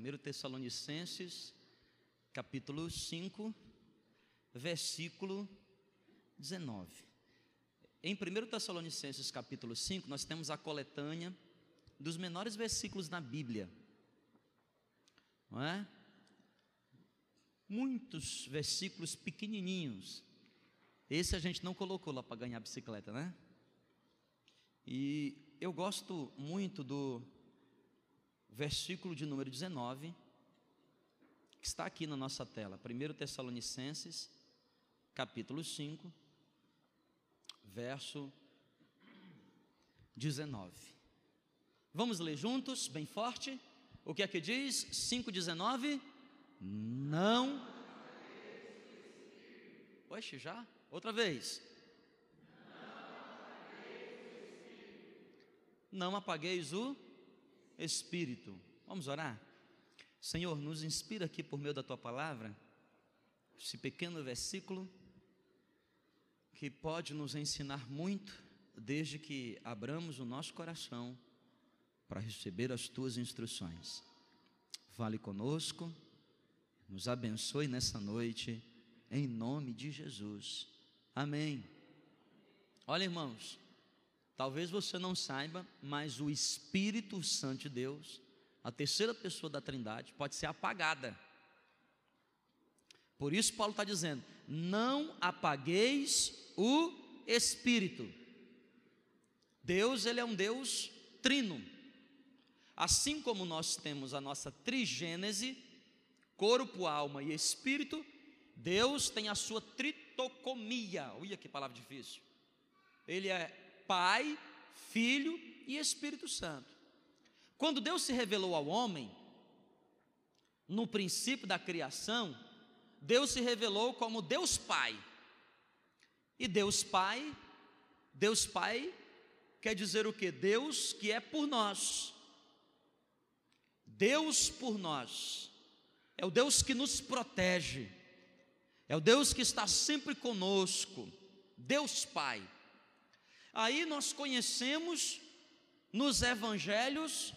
1 Tessalonicenses, capítulo 5, versículo 19. Em 1 Tessalonicenses, capítulo 5, nós temos a coletânea dos menores versículos na Bíblia. Não é? Muitos versículos pequenininhos. Esse a gente não colocou lá para ganhar bicicleta, né? E eu gosto muito do versículo de número 19, que está aqui na nossa tela, 1 Tessalonicenses, capítulo 5, verso 19. Vamos ler juntos, bem forte. O que é que diz? 5,19. Não. Oxe, já? Outra vez. Não apagueis o Espírito. Vamos orar? Senhor, nos inspira aqui por meio da tua palavra, esse pequeno versículo que pode nos ensinar muito, desde que abramos o nosso coração para receber as tuas instruções. Fale conosco, nos abençoe nessa noite, em nome de Jesus. Amém. Olha, irmãos, Talvez você não saiba, mas o Espírito Santo de Deus, a terceira pessoa da Trindade, pode ser apagada. Por isso, Paulo está dizendo: não apagueis o Espírito. Deus, ele é um Deus trino. Assim como nós temos a nossa trigênese, corpo, alma e espírito, Deus tem a sua tritocomia. Olha que palavra difícil. Ele é Pai, Filho e Espírito Santo. Quando Deus se revelou ao homem, no princípio da criação, Deus se revelou como Deus Pai. E Deus Pai, Deus Pai quer dizer o que? Deus que é por nós. Deus por nós. É o Deus que nos protege. É o Deus que está sempre conosco. Deus Pai. Aí nós conhecemos nos evangelhos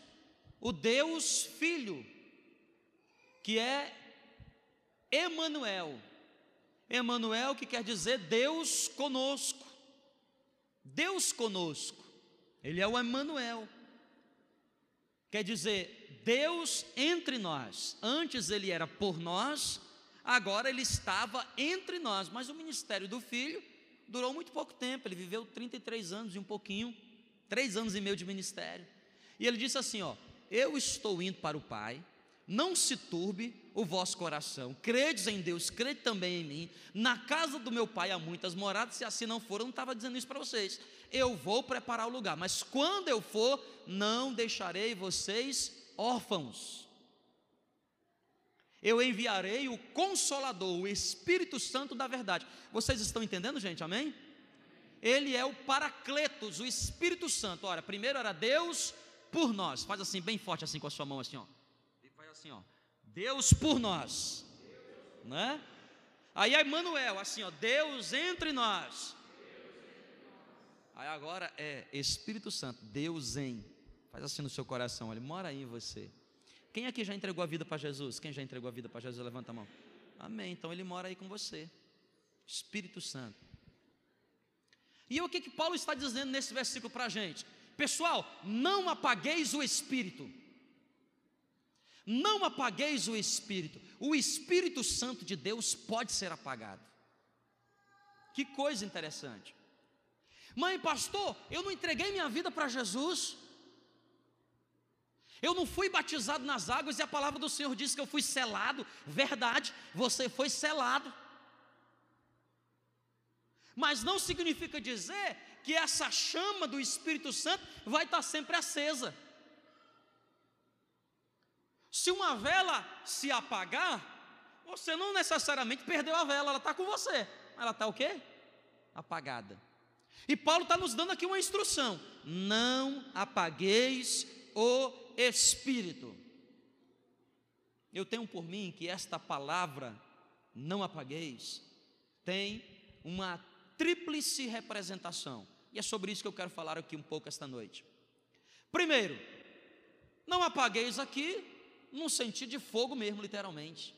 o Deus Filho, que é Emanuel. Emanuel que quer dizer Deus conosco. Deus conosco. Ele é o Emanuel. Quer dizer, Deus entre nós. Antes ele era por nós, agora ele estava entre nós. Mas o ministério do Filho durou muito pouco tempo, ele viveu 33 anos e um pouquinho, três anos e meio de ministério. E ele disse assim: Ó, eu estou indo para o Pai, não se turbe o vosso coração, credes em Deus, crede também em mim. Na casa do meu pai há muitas moradas, se assim não for, eu não estava dizendo isso para vocês. Eu vou preparar o lugar, mas quando eu for, não deixarei vocês órfãos eu enviarei o Consolador, o Espírito Santo da verdade. Vocês estão entendendo, gente? Amém? Ele é o Paracletos, o Espírito Santo. Ora, primeiro era Deus por nós. Faz assim, bem forte, assim com a sua mão, assim, ó. E faz assim, ó. Deus por nós, né? Aí é Emmanuel, assim, ó. Deus entre nós. Aí agora é Espírito Santo, Deus em. Faz assim no seu coração, ele mora aí em você. Quem aqui já entregou a vida para Jesus? Quem já entregou a vida para Jesus? Levanta a mão. Amém. Então ele mora aí com você. Espírito Santo. E o que, que Paulo está dizendo nesse versículo para a gente? Pessoal, não apagueis o Espírito. Não apagueis o Espírito. O Espírito Santo de Deus pode ser apagado. Que coisa interessante. Mãe, pastor, eu não entreguei minha vida para Jesus. Eu não fui batizado nas águas e a palavra do Senhor diz que eu fui selado. Verdade, você foi selado. Mas não significa dizer que essa chama do Espírito Santo vai estar sempre acesa. Se uma vela se apagar, você não necessariamente perdeu a vela, ela está com você. Ela está o quê? Apagada. E Paulo está nos dando aqui uma instrução: não apagueis o Espírito. Eu tenho por mim que esta palavra, não apagueis, tem uma tríplice representação. E é sobre isso que eu quero falar aqui um pouco esta noite. Primeiro, não apagueis aqui num sentido de fogo mesmo, literalmente.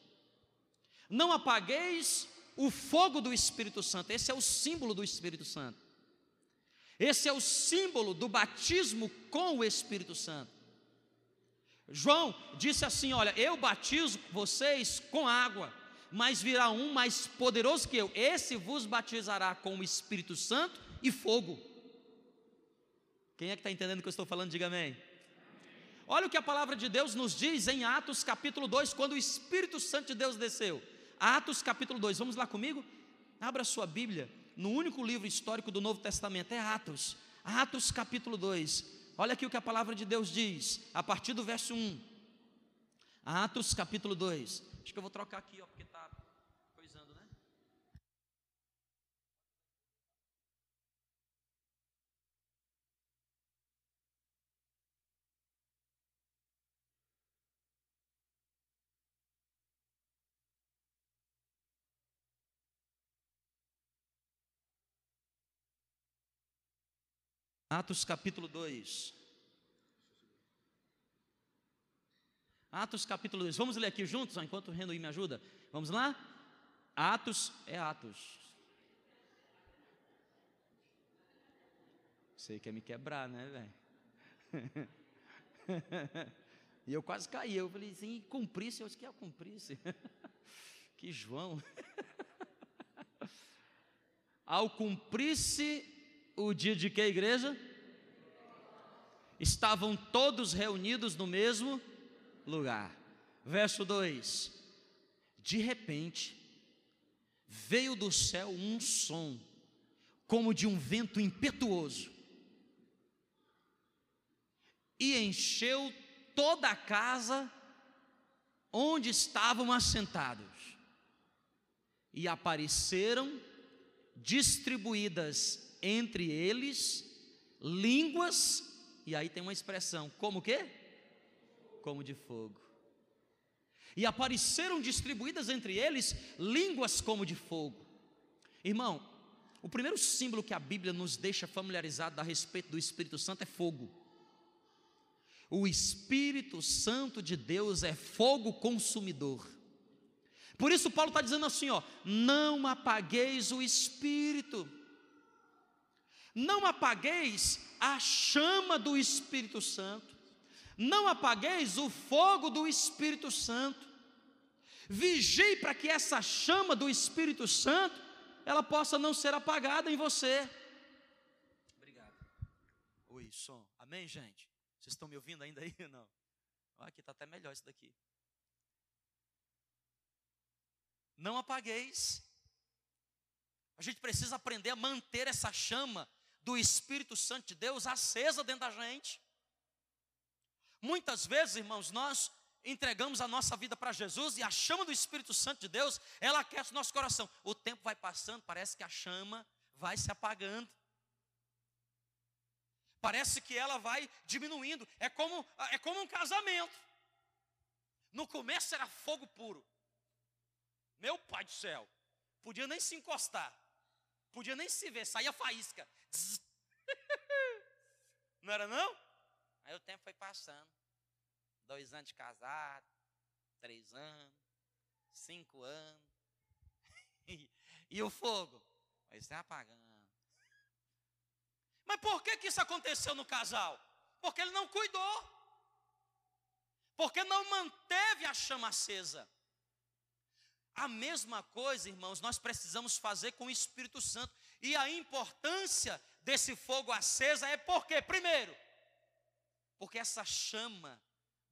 Não apagueis o fogo do Espírito Santo, esse é o símbolo do Espírito Santo. Esse é o símbolo do batismo com o Espírito Santo. João disse assim: Olha, eu batizo vocês com água, mas virá um mais poderoso que eu, esse vos batizará com o Espírito Santo e fogo. Quem é que está entendendo o que eu estou falando? Diga amém. Olha o que a palavra de Deus nos diz em Atos capítulo 2, quando o Espírito Santo de Deus desceu. Atos capítulo 2, vamos lá comigo? Abra sua Bíblia, no único livro histórico do Novo Testamento, é Atos. Atos capítulo 2. Olha aqui o que a palavra de Deus diz, a partir do verso 1. Atos capítulo 2. Acho que eu vou trocar aqui, ó, porque está Atos capítulo 2. Atos capítulo 2. Vamos ler aqui juntos, enquanto o Renuí me ajuda. Vamos lá? Atos é Atos. Você quer me quebrar, né, velho? e eu quase caí. Eu falei assim, cumprisse, eu disse que é cumprisse. que João. Ao cumprir-se o dia de que, igreja? Estavam todos reunidos no mesmo lugar. Verso 2: De repente, veio do céu um som, como de um vento impetuoso, e encheu toda a casa onde estavam assentados, e apareceram distribuídas entre eles línguas, e aí tem uma expressão, como que? Como de fogo. E apareceram distribuídas entre eles línguas como de fogo. Irmão, o primeiro símbolo que a Bíblia nos deixa familiarizado a respeito do Espírito Santo é fogo. O Espírito Santo de Deus é fogo consumidor. Por isso, Paulo está dizendo assim: ó, não apagueis o Espírito não apagueis a chama do Espírito Santo, não apagueis o fogo do Espírito Santo, vigie para que essa chama do Espírito Santo, ela possa não ser apagada em você. Obrigado. Oi, som. Amém, gente? Vocês estão me ouvindo ainda aí não? Aqui está até melhor isso daqui. Não apagueis. A gente precisa aprender a manter essa chama do Espírito Santo de Deus acesa dentro da gente. Muitas vezes, irmãos, nós entregamos a nossa vida para Jesus e a chama do Espírito Santo de Deus, ela aquece o nosso coração. O tempo vai passando, parece que a chama vai se apagando. Parece que ela vai diminuindo. É como, é como um casamento. No começo era fogo puro. Meu pai do céu, podia nem se encostar. Podia nem se ver, saía faísca. Não era não? Aí o tempo foi passando. Dois anos de casado, três anos, cinco anos. E, o fogo? Vai apagando. Mas por que, que isso aconteceu no casal? Porque ele não cuidou. Porque não manteve a chama acesa. A mesma coisa, irmãos, nós precisamos fazer com o Espírito Santo. E a importância desse fogo acesa é porque, primeiro, porque essa chama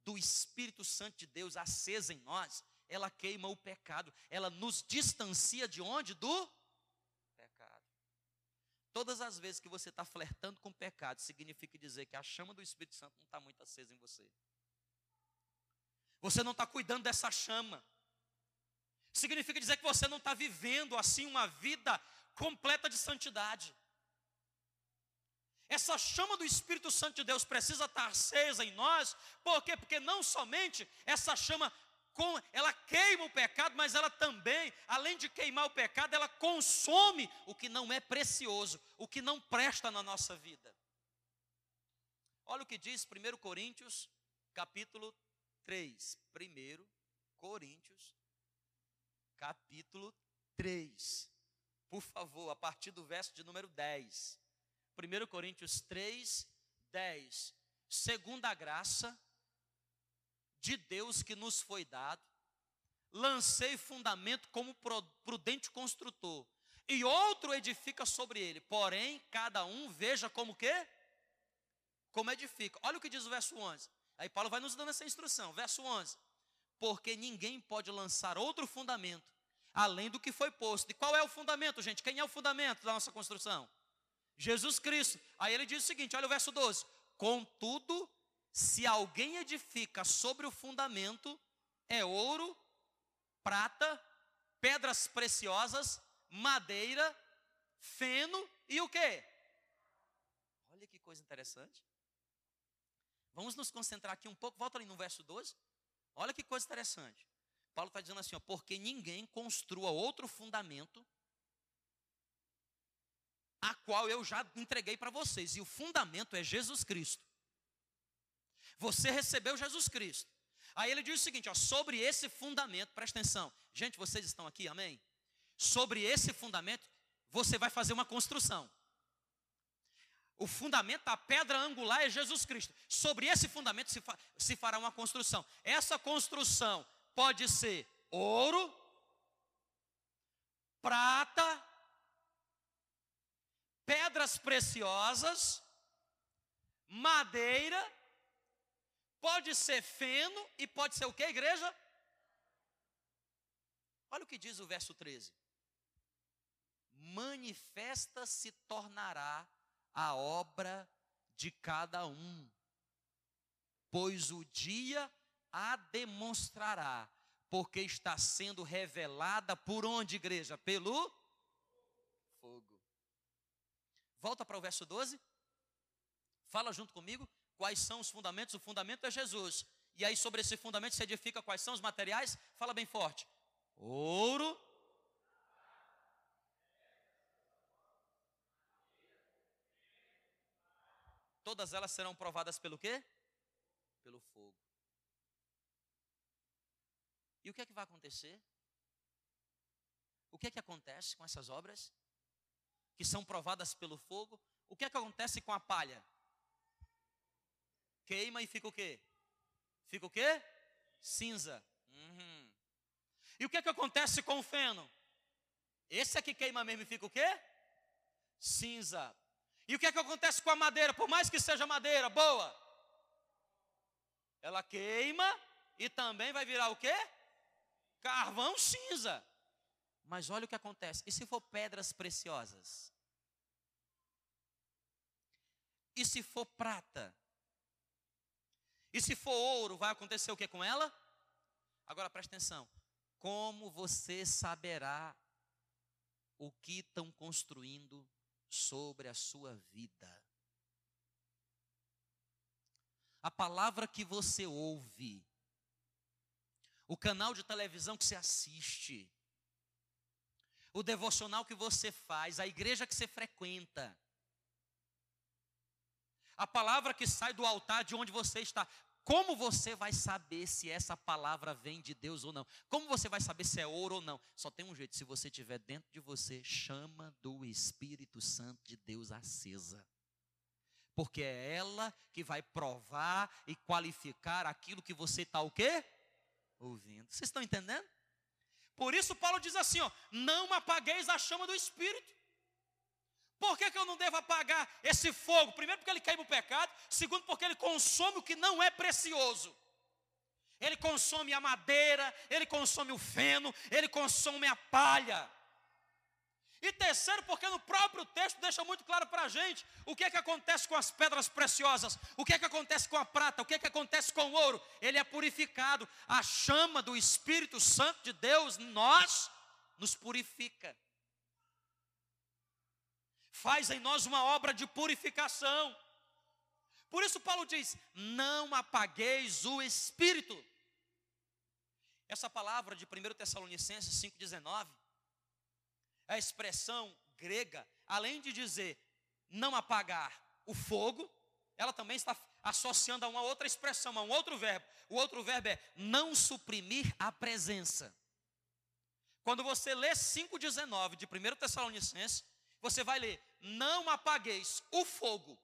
do Espírito Santo de Deus acesa em nós, ela queima o pecado, ela nos distancia de onde? Do pecado. Todas as vezes que você está flertando com pecado, significa dizer que a chama do Espírito Santo não está muito acesa em você. Você não está cuidando dessa chama significa dizer que você não está vivendo assim uma vida completa de santidade. Essa chama do Espírito Santo de Deus precisa estar acesa em nós, por quê? Porque não somente essa chama ela queima o pecado, mas ela também, além de queimar o pecado, ela consome o que não é precioso, o que não presta na nossa vida. Olha o que diz 1 Coríntios, capítulo 3. 1 Coríntios, capítulo 3. Por favor, a partir do verso de número 10. 1 Coríntios 3, 10. Segundo a graça de Deus que nos foi dado, lancei fundamento como prudente construtor, e outro edifica sobre ele. Porém, cada um veja como que? Como edifica. Olha o que diz o verso 11. Aí Paulo vai nos dando essa instrução. Verso 11. Porque ninguém pode lançar outro fundamento além do que foi posto. E qual é o fundamento, gente? Quem é o fundamento da nossa construção? Jesus Cristo. Aí ele diz o seguinte: olha o verso 12. Contudo, se alguém edifica sobre o fundamento, é ouro, prata, pedras preciosas, madeira, feno e o quê? Olha que coisa interessante. Vamos nos concentrar aqui um pouco, volta ali no verso 12. Olha que coisa interessante. Paulo está dizendo assim: ó, porque ninguém construa outro fundamento, a qual eu já entreguei para vocês, e o fundamento é Jesus Cristo. Você recebeu Jesus Cristo. Aí ele diz o seguinte: ó, sobre esse fundamento, presta atenção, gente, vocês estão aqui, amém? Sobre esse fundamento, você vai fazer uma construção. O fundamento, a pedra angular é Jesus Cristo. Sobre esse fundamento se, fa se fará uma construção. Essa construção pode ser ouro, prata, pedras preciosas, madeira, pode ser feno e pode ser o que, igreja? Olha o que diz o verso 13: Manifesta se tornará a obra de cada um, pois o dia a demonstrará, porque está sendo revelada por onde, igreja? Pelo fogo. Volta para o verso 12. Fala junto comigo. Quais são os fundamentos? O fundamento é Jesus. E aí, sobre esse fundamento, se edifica quais são os materiais? Fala bem forte: ouro. Todas elas serão provadas pelo quê? Pelo fogo. E o que é que vai acontecer? O que é que acontece com essas obras que são provadas pelo fogo? O que é que acontece com a palha? Queima e fica o quê? Fica o quê? Cinza. Uhum. E o que é que acontece com o feno? Esse aqui queima mesmo e fica o quê? Cinza. E o que é que acontece com a madeira? Por mais que seja madeira boa, ela queima e também vai virar o quê? Carvão cinza. Mas olha o que acontece. E se for pedras preciosas? E se for prata? E se for ouro, vai acontecer o que com ela? Agora preste atenção. Como você saberá o que estão construindo sobre a sua vida? A palavra que você ouve o canal de televisão que você assiste, o devocional que você faz, a igreja que você frequenta, a palavra que sai do altar de onde você está. Como você vai saber se essa palavra vem de Deus ou não? Como você vai saber se é ouro ou não? Só tem um jeito: se você tiver dentro de você, chama do Espírito Santo de Deus acesa. Porque é ela que vai provar e qualificar aquilo que você está o quê? Ouvindo. Vocês estão entendendo? Por isso Paulo diz assim, ó, não apagueis a chama do Espírito. Por que, que eu não devo apagar esse fogo? Primeiro porque ele queima o pecado, segundo porque ele consome o que não é precioso. Ele consome a madeira, ele consome o feno, ele consome a palha. E terceiro, porque no próprio texto deixa muito claro para a gente o que é que acontece com as pedras preciosas, o que é que acontece com a prata, o que é que acontece com o ouro. Ele é purificado. A chama do Espírito Santo de Deus nós nos purifica. Faz em nós uma obra de purificação. Por isso Paulo diz: não apagueis o Espírito. Essa palavra de 1 Tessalonicenses 5,19 a expressão grega, além de dizer não apagar o fogo, ela também está associando a uma outra expressão, a um outro verbo. O outro verbo é não suprimir a presença. Quando você lê 5,19 de 1 Tessalonicenses, você vai ler: Não apagueis o fogo,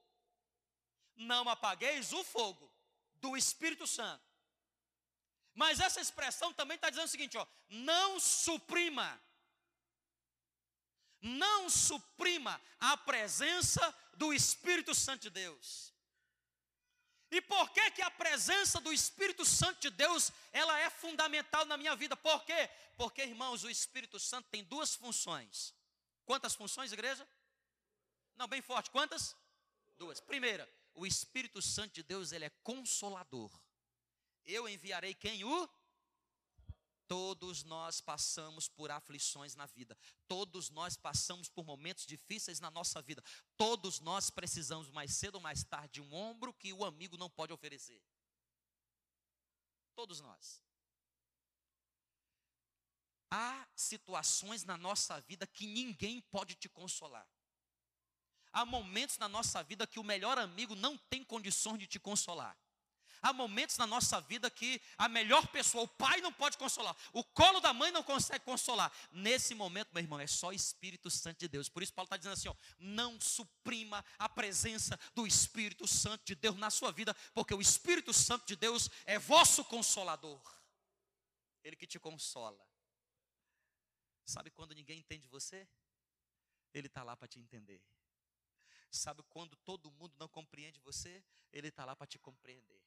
não apagueis o fogo do Espírito Santo. Mas essa expressão também está dizendo o seguinte: ó, não suprima, não suprima a presença do Espírito Santo de Deus. E por que que a presença do Espírito Santo de Deus, ela é fundamental na minha vida? Por quê? Porque, irmãos, o Espírito Santo tem duas funções. Quantas funções, igreja? Não, bem forte. Quantas? Duas. Primeira, o Espírito Santo de Deus, ele é consolador. Eu enviarei quem o Todos nós passamos por aflições na vida. Todos nós passamos por momentos difíceis na nossa vida. Todos nós precisamos, mais cedo ou mais tarde, de um ombro que o amigo não pode oferecer. Todos nós. Há situações na nossa vida que ninguém pode te consolar. Há momentos na nossa vida que o melhor amigo não tem condições de te consolar. Há momentos na nossa vida que a melhor pessoa, o pai não pode consolar, o colo da mãe não consegue consolar. Nesse momento, meu irmão, é só Espírito Santo de Deus. Por isso, Paulo está dizendo assim: ó, não suprima a presença do Espírito Santo de Deus na sua vida, porque o Espírito Santo de Deus é vosso consolador, ele que te consola. Sabe quando ninguém entende você? Ele está lá para te entender. Sabe quando todo mundo não compreende você? Ele está lá para te compreender.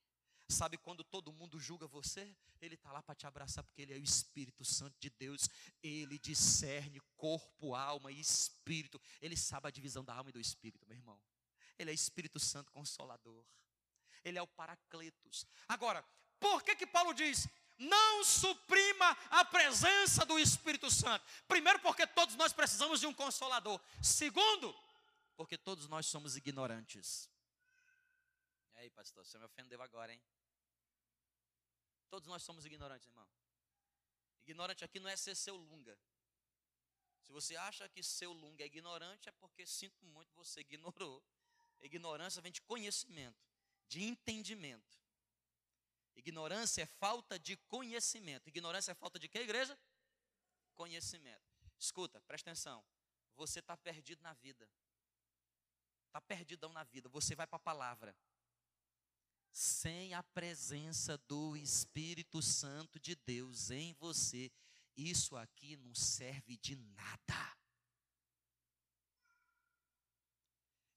Sabe quando todo mundo julga você? Ele está lá para te abraçar, porque Ele é o Espírito Santo de Deus. Ele discerne corpo, alma e espírito. Ele sabe a divisão da alma e do espírito, meu irmão. Ele é Espírito Santo Consolador. Ele é o Paracletos. Agora, por que que Paulo diz: não suprima a presença do Espírito Santo? Primeiro, porque todos nós precisamos de um consolador. Segundo, porque todos nós somos ignorantes. E aí, pastor, você me ofendeu agora, hein? Todos nós somos ignorantes, irmão. Ignorante aqui não é ser seu lunga. Se você acha que seu lunga é ignorante, é porque sinto muito, você ignorou. Ignorância vem de conhecimento, de entendimento. Ignorância é falta de conhecimento. Ignorância é falta de quê, igreja? Conhecimento. Escuta, presta atenção. Você está perdido na vida. Está perdidão na vida. Você vai para a palavra sem a presença do Espírito Santo de Deus em você, isso aqui não serve de nada.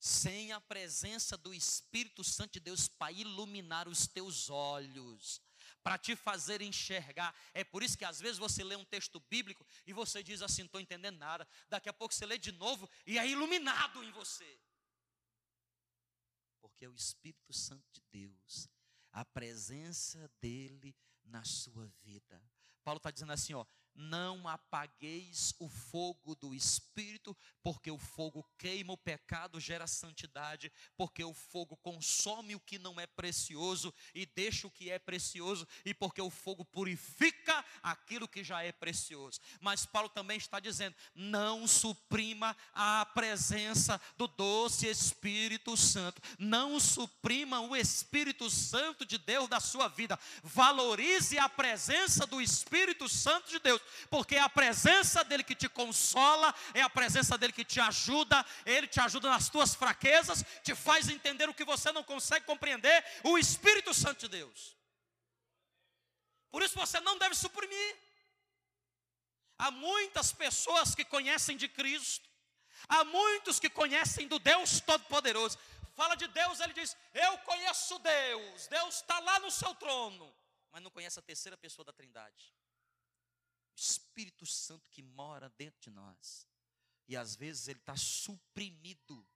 Sem a presença do Espírito Santo de Deus para iluminar os teus olhos, para te fazer enxergar. É por isso que às vezes você lê um texto bíblico e você diz assim: não estou entendendo nada. Daqui a pouco você lê de novo e é iluminado em você porque é o Espírito Santo de Deus, a presença dele na sua vida. Paulo está dizendo assim: ó, não apagueis o fogo do espírito, porque o fogo queima o pecado, gera santidade, porque o fogo consome o que não é precioso e deixa o que é precioso, e porque o fogo purifica aquilo que já é precioso. Mas Paulo também está dizendo: não suprima a presença do doce Espírito Santo, não suprima o Espírito Santo de Deus da sua vida, valorize a presença do Espírito Santo de Deus porque é a presença dele que te consola, é a presença dele que te ajuda, ele te ajuda nas tuas fraquezas, te faz entender o que você não consegue compreender, o Espírito Santo de Deus. Por isso você não deve suprimir. Há muitas pessoas que conhecem de Cristo, há muitos que conhecem do Deus Todo-Poderoso. Fala de Deus, ele diz: Eu conheço Deus, Deus está lá no seu trono, mas não conhece a terceira pessoa da Trindade. Espírito Santo que mora dentro de nós. E às vezes ele está suprimido.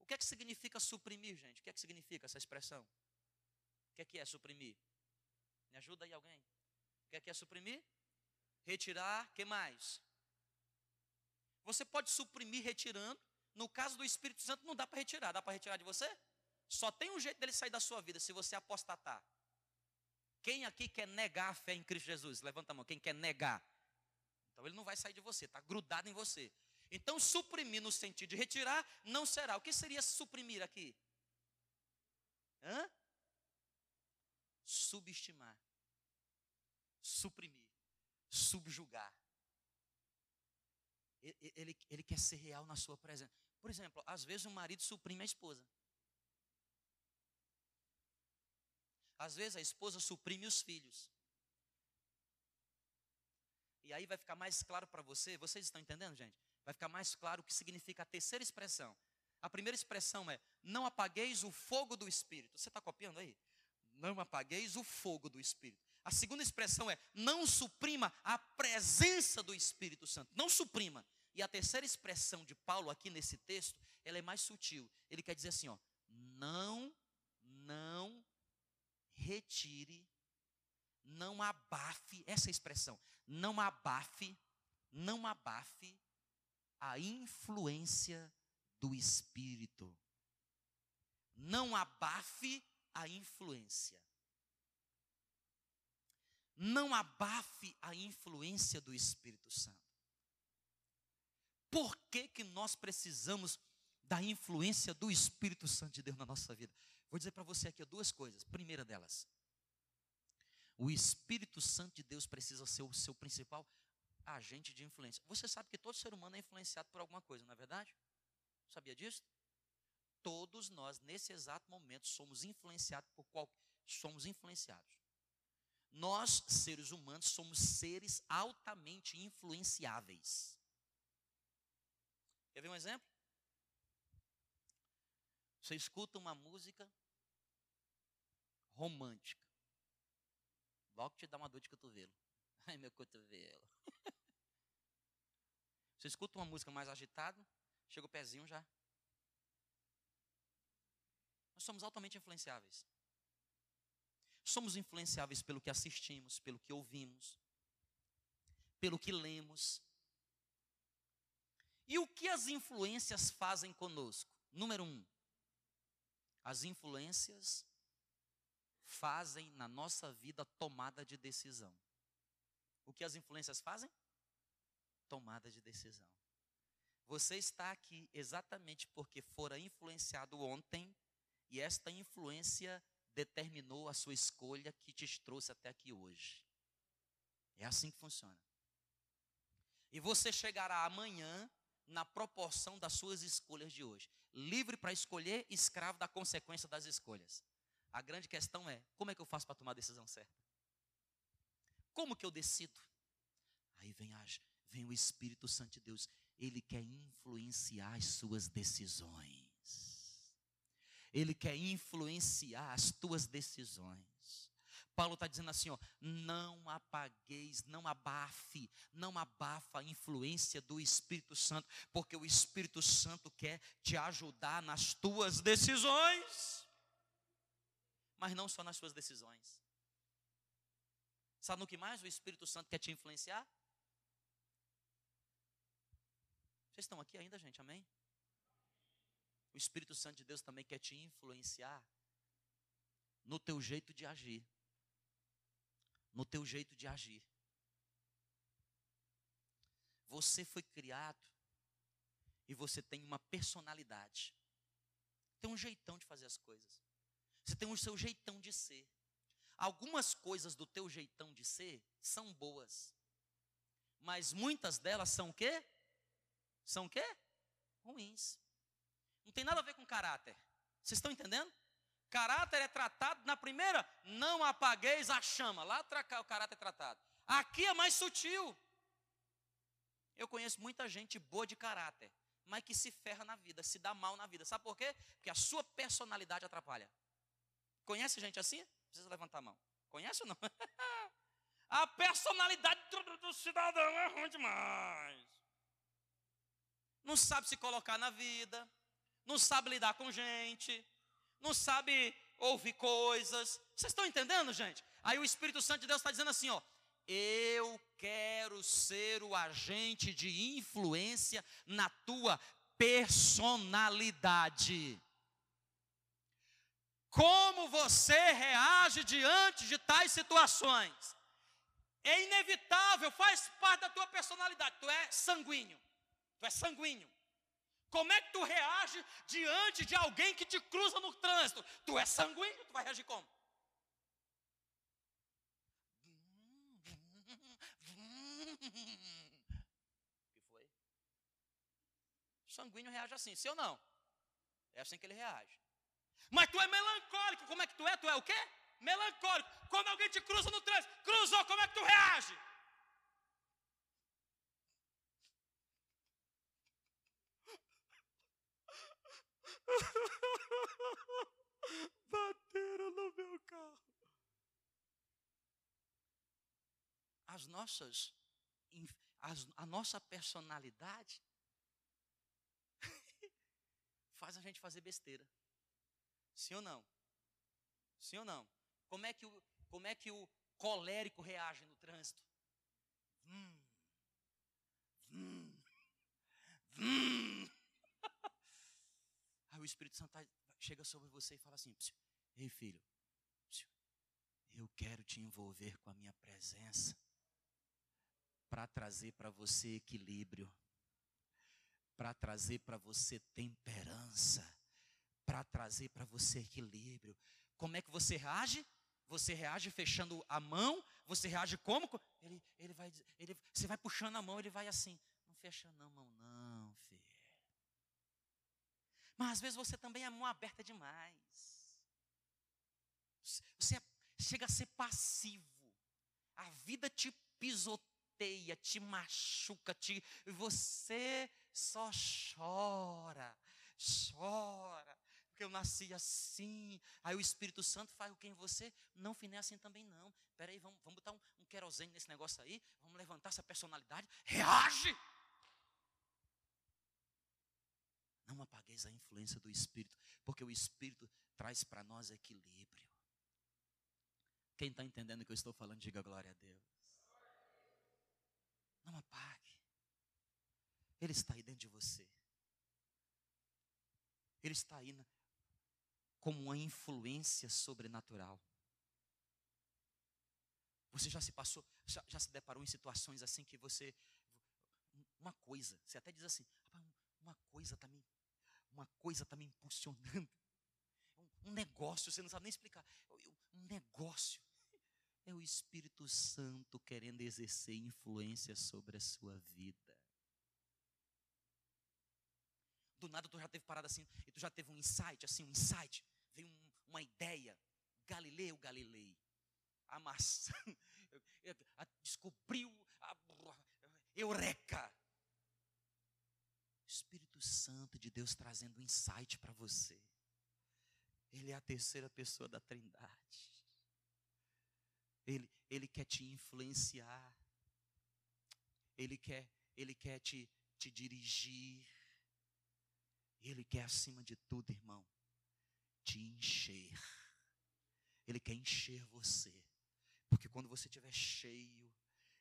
O que é que significa suprimir, gente? O que é que significa essa expressão? O que é que é suprimir? Me ajuda aí alguém? O que é que é suprimir? Retirar, que mais? Você pode suprimir retirando. No caso do Espírito Santo, não dá para retirar. Dá para retirar de você? Só tem um jeito dele sair da sua vida, se você apostatar. Quem aqui quer negar a fé em Cristo Jesus? Levanta a mão. Quem quer negar? Então ele não vai sair de você, está grudado em você. Então, suprimir no sentido de retirar não será. O que seria suprimir aqui? Hã? Subestimar, suprimir, subjugar. Ele, ele, ele quer ser real na sua presença. Por exemplo, às vezes o marido suprime a esposa. Às vezes a esposa suprime os filhos. E aí vai ficar mais claro para você, vocês estão entendendo, gente? Vai ficar mais claro o que significa a terceira expressão. A primeira expressão é: não apagueis o fogo do Espírito. Você está copiando aí? Não apagueis o fogo do Espírito. A segunda expressão é: não suprima a presença do Espírito Santo. Não suprima. E a terceira expressão de Paulo aqui nesse texto, ela é mais sutil. Ele quer dizer assim, ó: não, não retire, não abafe, essa é expressão, não abafe, não abafe a influência do Espírito. Não abafe a influência. Não abafe a influência do Espírito Santo. Por que, que nós precisamos da influência do Espírito Santo de Deus na nossa vida? Vou dizer para você aqui duas coisas. Primeira delas, o Espírito Santo de Deus precisa ser o seu principal agente de influência. Você sabe que todo ser humano é influenciado por alguma coisa, não é verdade? Sabia disso? Todos nós, nesse exato momento, somos influenciados por qual? Somos influenciados. Nós, seres humanos, somos seres altamente influenciáveis. Quer ver um exemplo? Você escuta uma música romântica. Logo te dá uma dor de cotovelo. Ai, meu cotovelo. Você escuta uma música mais agitada, chega o pezinho já. Nós somos altamente influenciáveis. Somos influenciáveis pelo que assistimos, pelo que ouvimos, pelo que lemos. E o que as influências fazem conosco? Número um, as influências fazem na nossa vida tomada de decisão. O que as influências fazem? Tomada de decisão. Você está aqui exatamente porque fora influenciado ontem e esta influência determinou a sua escolha que te trouxe até aqui hoje. É assim que funciona. E você chegará amanhã na proporção das suas escolhas de hoje. Livre para escolher, escravo da consequência das escolhas. A grande questão é: como é que eu faço para tomar a decisão certa? Como que eu decido? Aí vem, a, vem o Espírito Santo de Deus, ele quer influenciar as suas decisões. Ele quer influenciar as tuas decisões. Paulo está dizendo assim: ó, não apagueis, não abafe, não abafa a influência do Espírito Santo, porque o Espírito Santo quer te ajudar nas tuas decisões mas não só nas suas decisões. Sabe no que mais o Espírito Santo quer te influenciar? Vocês estão aqui ainda, gente? Amém? O Espírito Santo de Deus também quer te influenciar no teu jeito de agir. No teu jeito de agir. Você foi criado e você tem uma personalidade. Tem um jeitão de fazer as coisas. Você tem o seu jeitão de ser. Algumas coisas do teu jeitão de ser são boas. Mas muitas delas são o quê? São o quê? Ruins. Não tem nada a ver com caráter. Vocês estão entendendo? Caráter é tratado na primeira, não apagueis a chama. Lá o caráter é tratado. Aqui é mais sutil. Eu conheço muita gente boa de caráter, mas que se ferra na vida, se dá mal na vida. Sabe por quê? Porque a sua personalidade atrapalha. Conhece gente assim? Precisa levantar a mão. Conhece ou não? a personalidade do cidadão é ruim demais. Não sabe se colocar na vida, não sabe lidar com gente, não sabe ouvir coisas. Vocês estão entendendo, gente? Aí o Espírito Santo de Deus está dizendo assim: ó, eu quero ser o agente de influência na tua personalidade. Como você reage diante de tais situações? É inevitável, faz parte da tua personalidade. Tu é sanguíneo. Tu é sanguíneo. Como é que tu reage diante de alguém que te cruza no trânsito? Tu é sanguíneo, tu vai reagir como? O que foi? sanguíneo reage assim, sim ou não? É assim que ele reage. Mas tu é melancólico, como é que tu é? Tu é o quê? Melancólico. Quando alguém te cruza no trânsito, cruzou, como é que tu reage? Bateram no meu carro. As nossas, as, a nossa personalidade faz a gente fazer besteira. Sim ou não? Sim ou não? Como é que o, como é que o colérico reage no trânsito? Hum, hum, hum. Aí o Espírito Santo chega sobre você e fala assim: Ei filho, eu quero te envolver com a minha presença para trazer para você equilíbrio, para trazer para você temperança, para trazer para você equilíbrio. Como é que você reage? Você reage fechando a mão? Você reage como? Ele, ele vai, ele, você vai puxando a mão, ele vai assim. Não fecha não, mão não, filho. Mas às vezes você também é mão aberta demais. Você chega a ser passivo. A vida te pisoteia, te machuca, te, você só chora, chora. Porque eu nasci assim. Aí o Espírito Santo faz o que em você? Não, filho, é assim também não. Peraí, vamos, vamos botar um, um querosene nesse negócio aí. Vamos levantar essa personalidade. Reage! Não apagueis a influência do Espírito, porque o Espírito traz para nós equilíbrio. Quem está entendendo o que eu estou falando, diga glória a Deus. Não apague. Ele está aí dentro de você. Ele está aí como uma influência sobrenatural. Você já se passou, já, já, se deparou em situações assim que você. Uma coisa, você até diz assim, uma coisa está me uma coisa está me impulsionando. Um, um negócio, você não sabe nem explicar. Um negócio. É o Espírito Santo querendo exercer influência sobre a sua vida. Do nada tu já teve parada assim, e tu já teve um insight, assim, um insight. Veio um, uma ideia. Galileu Galilei. A maçã. Descobriu a eureka. Espírito Santo de Deus trazendo um insight para você. Ele é a terceira pessoa da Trindade. Ele, ele quer te influenciar. Ele quer, ele quer te, te dirigir. Ele quer, acima de tudo, irmão, te encher. Ele quer encher você. Porque quando você estiver cheio,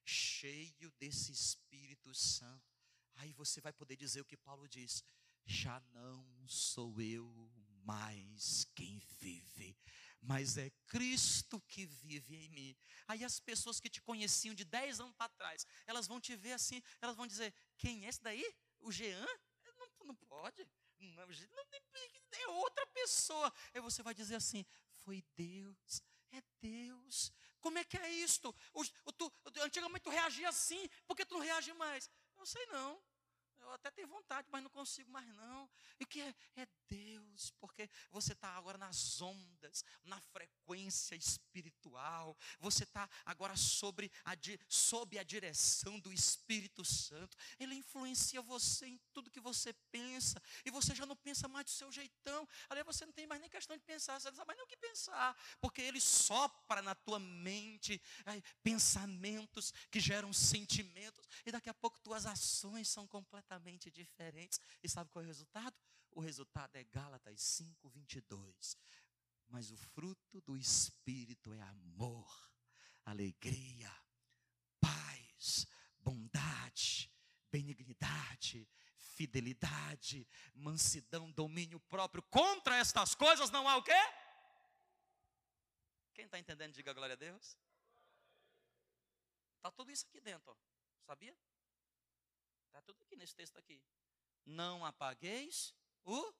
cheio desse Espírito Santo, Aí você vai poder dizer o que Paulo diz: já não sou eu mais quem vive, mas é Cristo que vive em mim. Aí as pessoas que te conheciam de 10 anos para trás, elas vão te ver assim, elas vão dizer: quem é esse daí? O Jean? Não, não pode. Não, é outra pessoa. Aí você vai dizer assim: foi Deus, é Deus. Como é que é isto? O, o, tu, antigamente tu reagia assim, por que tu não reage mais? Não sei não. Eu até tenho vontade, mas não consigo mais não. E que é? É Deus, porque você está agora nas ondas, na frequência espiritual. Você está agora sobre a, sob a direção do Espírito Santo. Ele influencia você em tudo que você pensa. E você já não pensa mais do seu jeitão. Ali você não tem mais nem questão de pensar. Você não sabe mais nem o que pensar. Porque ele sopra na tua mente aí, pensamentos que geram sentimentos. E daqui a pouco tuas ações são completamente completamente diferentes. E sabe qual é o resultado? O resultado é Gálatas 5, 22. Mas o fruto do Espírito é amor, alegria, paz, bondade, benignidade, fidelidade, mansidão, domínio próprio. Contra estas coisas não há o quê? Quem está entendendo, diga glória a Deus. Está tudo isso aqui dentro, ó. sabia? Está tudo aqui nesse texto aqui. não apagueis o.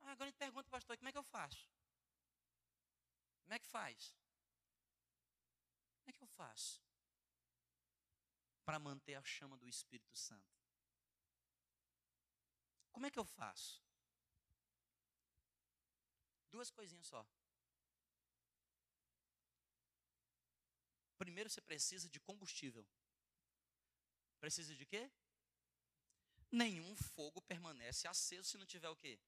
Ah, agora a gente pergunta, pastor, como é que eu faço? Como é que faz? Como é que eu faço? Para manter a chama do Espírito Santo. Como é que eu faço? Duas coisinhas só. Primeiro você precisa de combustível. Precisa de quê? Nenhum fogo permanece aceso se não tiver o quê?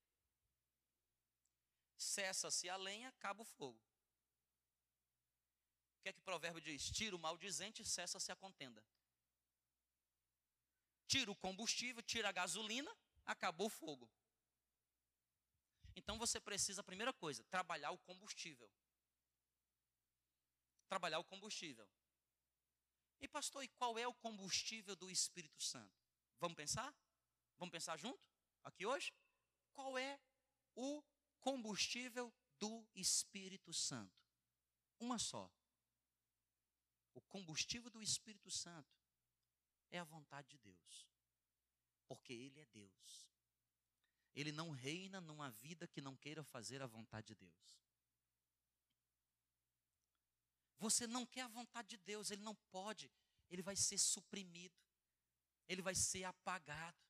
Cessa-se a lenha, acaba o fogo. O que é que o provérbio diz? Tira o maldizente, cessa-se a contenda. Tira o combustível, tira a gasolina, acabou o fogo. Então você precisa, primeira coisa, trabalhar o combustível. Trabalhar o combustível. E pastor, e qual é o combustível do Espírito Santo? Vamos pensar? Vamos pensar junto? Aqui hoje? Qual é o combustível do Espírito Santo? Uma só. O combustível do Espírito Santo é a vontade de Deus. Porque Ele é Deus. Ele não reina numa vida que não queira fazer a vontade de Deus. Você não quer a vontade de Deus, ele não pode, ele vai ser suprimido, ele vai ser apagado,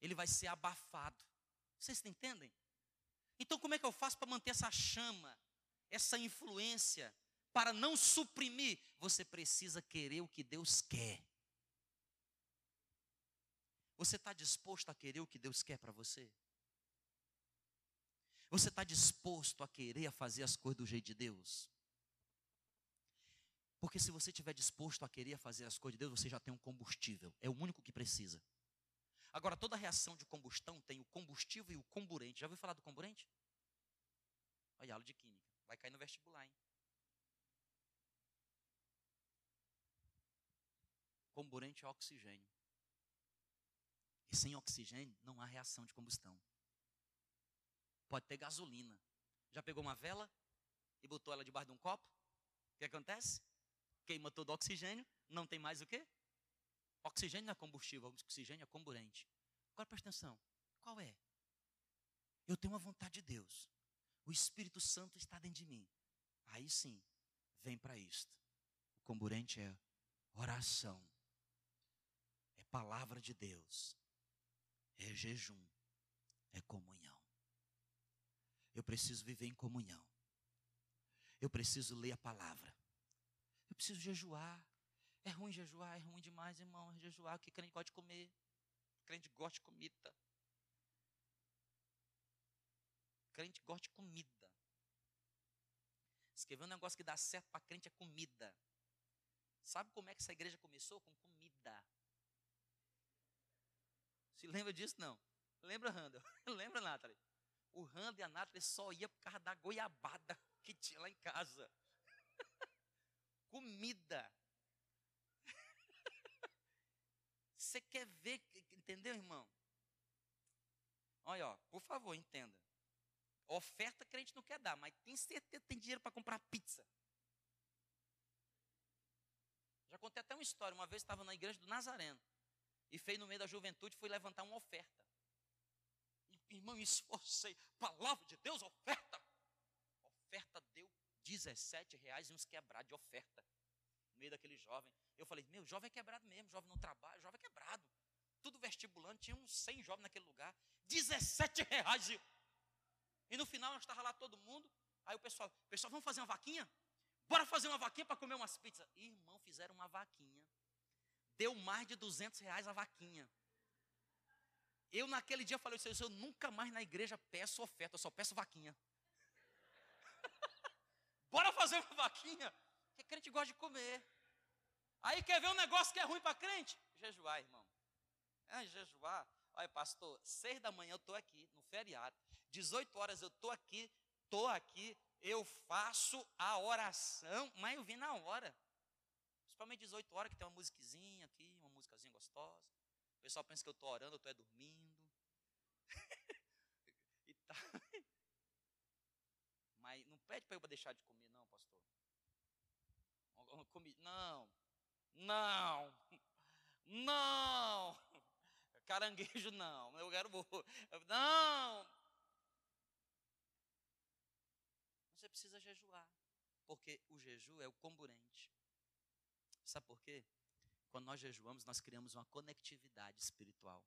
ele vai ser abafado. Vocês entendem? Então, como é que eu faço para manter essa chama, essa influência, para não suprimir? Você precisa querer o que Deus quer. Você está disposto a querer o que Deus quer para você? Você está disposto a querer a fazer as coisas do jeito de Deus? Porque se você estiver disposto a querer fazer as coisas de Deus, você já tem um combustível. É o único que precisa. Agora, toda reação de combustão tem o combustível e o comburente. Já ouviu falar do comburente? Olha, aula de química. Vai cair no vestibular, hein? Comburente é oxigênio. E sem oxigênio não há reação de combustão. Pode ter gasolina. Já pegou uma vela e botou ela debaixo de um copo? O que acontece? queima todo o oxigênio, não tem mais o quê? Oxigênio não é combustível, oxigênio é comburente. Agora presta atenção. Qual é? Eu tenho uma vontade de Deus. O Espírito Santo está dentro de mim. Aí sim, vem para isto. O comburente é oração. É palavra de Deus. É jejum. É comunhão. Eu preciso viver em comunhão. Eu preciso ler a palavra. Eu preciso jejuar. É ruim jejuar, é ruim demais, irmão. É jejuar, que crente gosta de comer. Crente gosta de comida. Crente gosta de comida. Escrever um negócio que dá certo para crente é comida. Sabe como é que essa igreja começou? Com comida. Se lembra disso? Não. Lembra, Randall? lembra, Nathalie? O Randall e a Nathalie só ia por causa da goiabada que tinha lá em casa comida. Você quer ver, entendeu, irmão? Olha, ó, por favor, entenda. Oferta gente não quer dar, mas tem certeza que tem dinheiro para comprar pizza. Já contei até uma história. Uma vez estava na igreja do Nazareno e fez no meio da juventude, fui levantar uma oferta. Irmão, esforcei. Palavra de Deus, oferta. Oferta deu 17 reais e uns quebrados de oferta. Meio daquele jovem. Eu falei, meu, jovem é quebrado mesmo, jovem não trabalha, jovem é quebrado. Tudo vestibulando, tinha uns 100 jovens naquele lugar. 17 reais. E no final nós estava lá todo mundo. Aí o pessoal, pessoal, vamos fazer uma vaquinha? Bora fazer uma vaquinha para comer umas pizzas. Irmão, fizeram uma vaquinha. Deu mais de 200 reais a vaquinha. Eu naquele dia falei, eu nunca mais na igreja peço oferta, eu só peço vaquinha. Bora fazer uma vaquinha. Porque crente gosta de comer. Aí quer ver um negócio que é ruim para crente? Jejuar, irmão. É, jejuar. Olha, pastor, seis da manhã eu estou aqui no feriado. 18 horas eu estou aqui, estou aqui, eu faço a oração, mas eu vim na hora. Principalmente 18 horas, que tem uma musiquinha aqui, uma musicazinha gostosa. O pessoal pensa que eu estou orando, eu estou é dormindo. e tá. Mas não pede para eu deixar de comer, não, pastor. Não, não, não. Caranguejo não, eu quero Não! Você precisa jejuar, porque o jejum é o comburente. Sabe por quê? Quando nós jejuamos, nós criamos uma conectividade espiritual.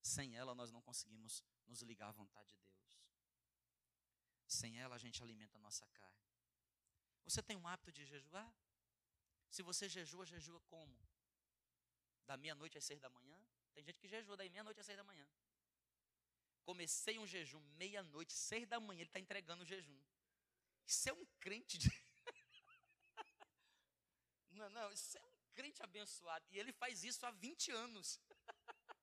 Sem ela, nós não conseguimos nos ligar à vontade de Deus. Sem ela, a gente alimenta a nossa carne. Você tem um hábito de jejuar? Se você jejua, jejua como? Da meia-noite às seis da manhã? Tem gente que jejua da meia-noite às seis da manhã. Comecei um jejum meia-noite, seis da manhã, ele está entregando o jejum. Isso é um crente de. não, não, isso é um crente abençoado. E ele faz isso há 20 anos.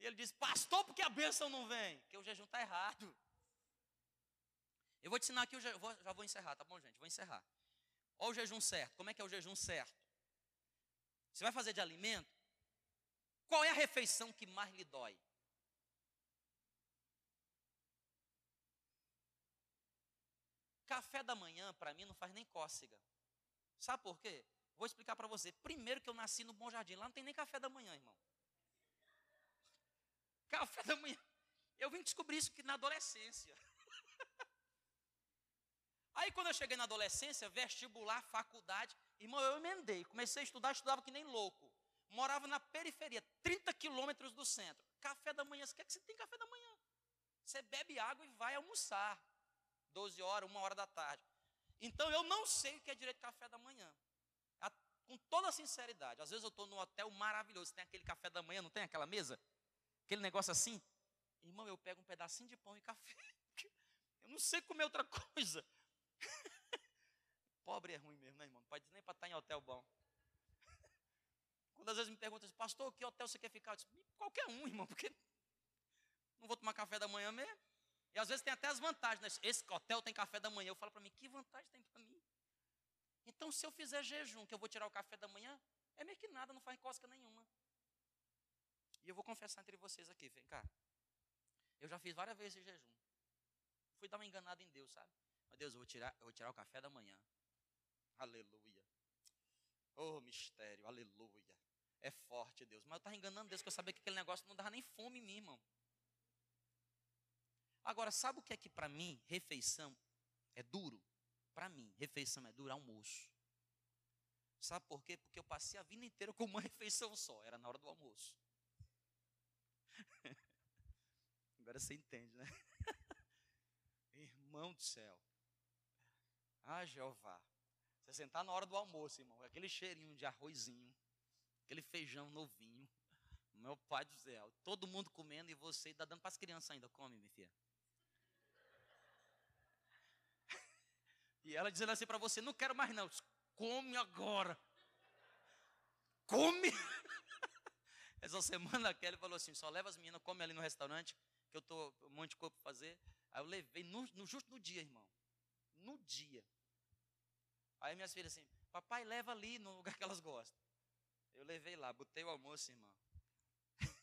e ele diz, pastor, porque a bênção não vem? Porque o jejum está errado. Eu vou te ensinar aqui, eu já vou, já vou encerrar, tá bom, gente? Vou encerrar. Olha o jejum certo. Como é que é o jejum certo? Você vai fazer de alimento? Qual é a refeição que mais lhe dói? Café da manhã, para mim, não faz nem cócega. Sabe por quê? Vou explicar para você. Primeiro que eu nasci no Bom Jardim, lá não tem nem café da manhã, irmão. Café da manhã. Eu vim descobrir isso que na adolescência. Aí quando eu cheguei na adolescência, vestibular, faculdade, irmão, eu emendei. Comecei a estudar, estudava que nem louco. Morava na periferia, 30 quilômetros do centro. Café da manhã, você quer que você tem café da manhã? Você bebe água e vai almoçar. 12 horas, 1 hora da tarde. Então eu não sei o que é direito de café da manhã. Com toda sinceridade. Às vezes eu estou num hotel maravilhoso, tem aquele café da manhã, não tem aquela mesa? Aquele negócio assim. Irmão, eu pego um pedacinho de pão e café. Eu não sei comer outra coisa. Pobre é ruim mesmo, né, irmão? Pode nem para estar em hotel bom. Quando às vezes me perguntam assim, pastor, que hotel você quer ficar? Eu disse, qualquer um, irmão, porque não vou tomar café da manhã mesmo. E às vezes tem até as vantagens, né? Esse hotel tem café da manhã. Eu falo para mim, que vantagem tem para mim? Então, se eu fizer jejum, que eu vou tirar o café da manhã, é meio que nada, não faz cosca nenhuma. E eu vou confessar entre vocês aqui, vem cá. Eu já fiz várias vezes jejum. Fui dar uma enganada em Deus, sabe? Mas Deus, eu vou tirar, eu vou tirar o café da manhã. Aleluia. Oh, mistério, aleluia. É forte, Deus. Mas eu estava enganando Deus, que eu sabia que aquele negócio não dava nem fome em mim, irmão. Agora, sabe o que é que para mim, refeição é duro? Para mim, refeição é duro, almoço. Sabe por quê? Porque eu passei a vida inteira com uma refeição só, era na hora do almoço. Agora você entende, né? Irmão do céu. Ah, Jeová. Você sentar na hora do almoço, irmão, aquele cheirinho de arrozinho, aquele feijão novinho. Meu pai do céu, todo mundo comendo e você está dando para as crianças ainda. Come, minha filha. E ela dizendo assim para você: Não quero mais, não. Come agora. Come. Essa semana a Kelly falou assim: Só leva as meninas, come ali no restaurante, que eu estou um monte de coisa para fazer. Aí eu levei, no, no, justo no dia, irmão. No dia. Aí minhas filhas assim, papai leva ali no lugar que elas gostam. Eu levei lá, botei o almoço, irmão.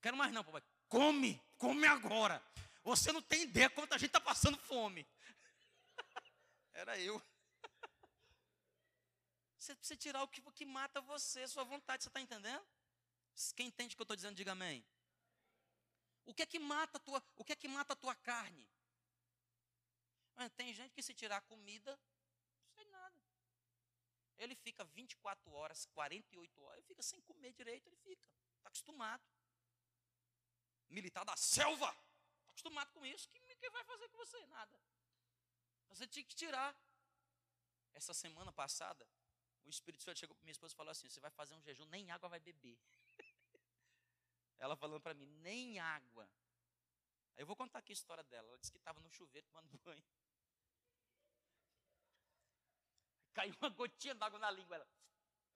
Quero mais não, papai. Come, come agora. Você não tem ideia quanta gente está passando fome. Era eu. Você precisa tirar o que, o que mata você, sua vontade, você está entendendo? Quem entende o que eu estou dizendo, diga amém. O que é que mata a tua, o que é que mata tua carne? Tem gente que se tirar comida, não sei nada. Ele fica 24 horas, 48 horas, ele fica sem comer direito, ele fica. Está acostumado. Militar da selva, está acostumado com isso. Que, que vai fazer com você? Nada. Você tinha que tirar. Essa semana passada, o Espírito Santo chegou para minha esposa e falou assim: Você vai fazer um jejum, nem água vai beber. Ela falando para mim, nem água. Aí eu vou contar aqui a história dela. Ela disse que estava no chuveiro tomando banho. Caiu uma gotinha d'água na língua. Ela.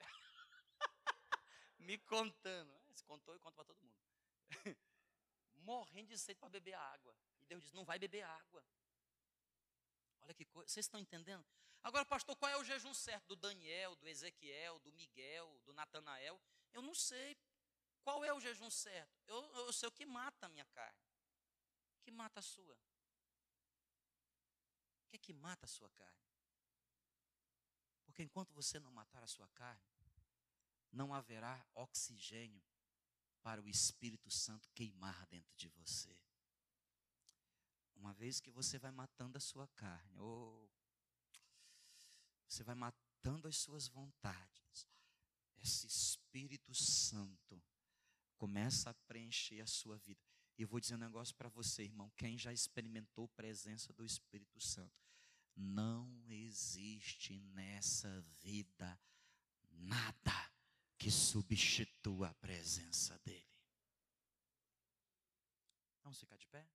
Me contando. É, se contou, eu conto para todo mundo. Morrendo de sede para beber água. E Deus disse: não vai beber água. Olha que coisa. Vocês estão entendendo? Agora, pastor, qual é o jejum certo do Daniel, do Ezequiel, do Miguel, do Natanael? Eu não sei. Qual é o jejum certo? Eu, eu sei o que mata a minha carne. O que mata a sua? O que é que mata a sua carne? Porque enquanto você não matar a sua carne, não haverá oxigênio para o Espírito Santo queimar dentro de você. Uma vez que você vai matando a sua carne, ou você vai matando as suas vontades, esse Espírito Santo começa a preencher a sua vida. E eu vou dizer um negócio para você, irmão. Quem já experimentou a presença do Espírito Santo, não existe nessa vida nada que substitua a presença dele. Vamos ficar de pé?